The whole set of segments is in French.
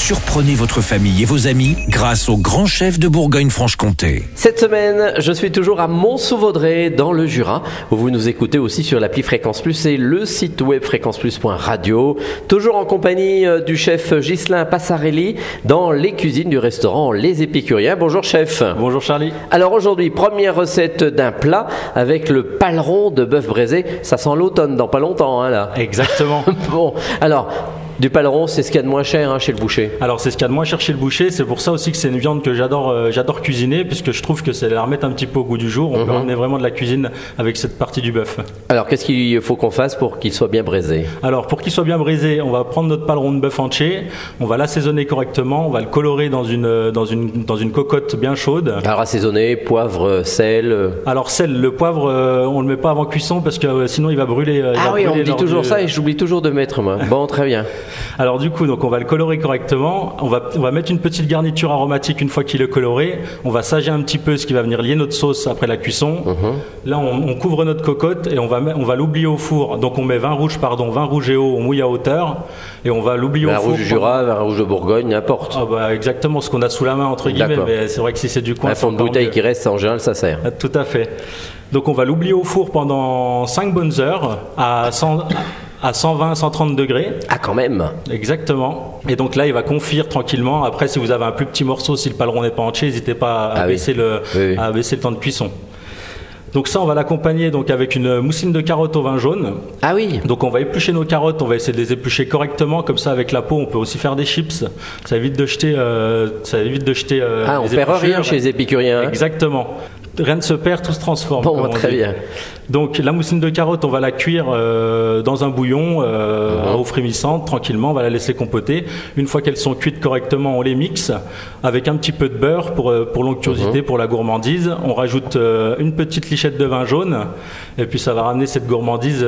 Surprenez votre famille et vos amis grâce au grand chef de Bourgogne-Franche-Comté. Cette semaine, je suis toujours à Mont-Sauvaudrey dans le Jura, où vous nous écoutez aussi sur l'appli Fréquence Plus et le site web fréquenceplus.radio. Toujours en compagnie euh, du chef Ghislain Passarelli dans les cuisines du restaurant Les Épicuriens. Bonjour chef. Bonjour Charlie. Alors aujourd'hui, première recette d'un plat avec le paleron de bœuf braisé. Ça sent l'automne dans pas longtemps, hein, là. Exactement. Bon, alors, du paleron, c'est ce qu'il y a de moins cher hein, chez le boucher. Alors c'est ce qu'il y a de moins cher chez le boucher, c'est pour ça aussi que c'est une viande que j'adore euh, j'adore cuisiner puisque je trouve que c'est la remettre un petit peu au goût du jour, on peut Mhm. ramener vraiment de la cuisine avec cette partie du bœuf. Alors, qu'est-ce qu'il faut qu'on fasse pour qu'il soit bien braisé? Alors pour qu'il soit bien brisé, on va prendre notre paleron de bœuf entier, on va l'assaisonner correctement, on va le colorer dans une euh, dans une dans une cocotte bien chaude. Alors, assaisonné, poivre, sel. euh. Alors sel, le poivre, euh, on le met pas avant cuisson parce que euh, sinon il va brûler. Ah va oui, on me dit toujours du- ça et j'oublie toujours de mettre, moi. Bon, très bien. Alors du coup, donc on va le colorer correctement. On va, on va mettre une petite garniture aromatique une fois qu'il est coloré. On va sager un petit peu ce qui va venir lier notre sauce après la cuisson. Là, on, on couvre notre cocotte et on va, on va l'oublier au four. Donc on met vin rouge, pardon, vin rouge et eau, on mouille à hauteur et on va l'oublier au Vin four. rouge du Jura, vin rouge de Bourgogne, n'importe. Ah bah, exactement ce qu'on a sous la main entre guillemets. Mais c'est vrai que si c'est du coin, Un fond de bouteille mieux. qui reste, en général, ça sert. Ah, Tout à fait. Donc on va l'oublier au four pendant 5 bonnes heures à 100 à 120, 130 degrés. Ah, quand même Exactement. Et donc là, il va confire tranquillement. Après, si vous avez un plus petit morceau, si le paleron n'est pas entier, n'hésitez pas à, Ah oui. baisser le, Oui, oui. à baisser le temps de cuisson. Donc ça, on va l'accompagner donc avec une moussine de carottes au vin jaune. Ah oui Donc on va éplucher nos carottes, on va essayer de les éplucher correctement, comme ça avec la peau, on peut aussi faire des chips. Ça évite de jeter, euh, ça évite de jeter. euh, Ah, on perd rien chez les épicuriens. hein Exactement. Rien ne se perd, tout se transforme. Bon, on très bien. Donc la moussine de carotte, on va la cuire euh, dans un bouillon euh, à eau frémissante, tranquillement, on va la laisser compoter. Une fois qu'elles sont cuites correctement, on les mixe avec un petit peu de beurre pour, euh, pour l'onctuosité, Mhm. pour la gourmandise. On rajoute euh, une petite lichette de vin jaune et puis ça va ramener cette gourmandise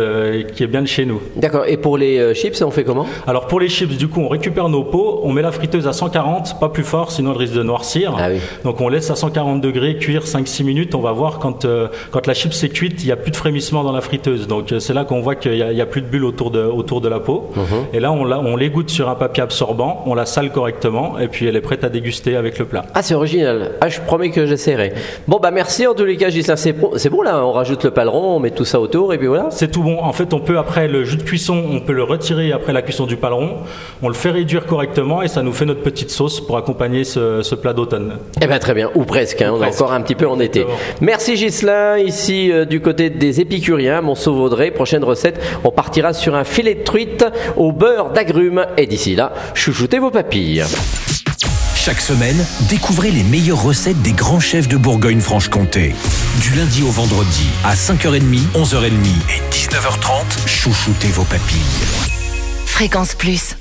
qui est bien de chez nous. D'accord. Et pour les chips, on fait comment? Alors pour les chips, du coup, on récupère nos pots, on met la friteuse à 140, pas plus fort, sinon elle risque de noircir. Ah oui. Donc on laisse à 140 degrés cuire 5-6 minutes. On va voir quand, euh, quand la chips est cuite, il n'y a plus de frémissement dans la friteuse. Donc euh, c'est là qu'on voit qu'il n'y a, il y a plus de bulles autour de, autour de la peau. Mhm. Et là, on, l'égoutte sur un papier absorbant, on la sale correctement et puis elle est prête à déguster avec le plat. Ah, c'est original. Ah, je promets que j'essaierai. Bon, bah merci en tous les cas, Gislain. C'est bon, là, on rajoute le paleron, on met tout ça autour et puis voilà. C'est tout bon. En fait, on peut après le jus de cuisson, on peut le retirer après la cuisson du paleron. On le fait réduire correctement et ça nous fait notre petite sauce pour accompagner ce, ce plat d'automne. Eh ben très bien, ou presque, hein, on est encore un petit peu en été. Exactement. Merci Gislain, ici euh, du côté des épicuriens, Mont-Sauvaudrey. Prochaine recette, on partira sur un filet de truite au beurre d'agrumes. Et d'ici là, chouchoutez vos papilles. Chaque semaine, découvrez les meilleures recettes des grands chefs de Bourgogne-Franche-Comté. Du lundi au vendredi, à 5h30, 11h30 et 19h30, chouchoutez vos papilles. Fréquence Plus.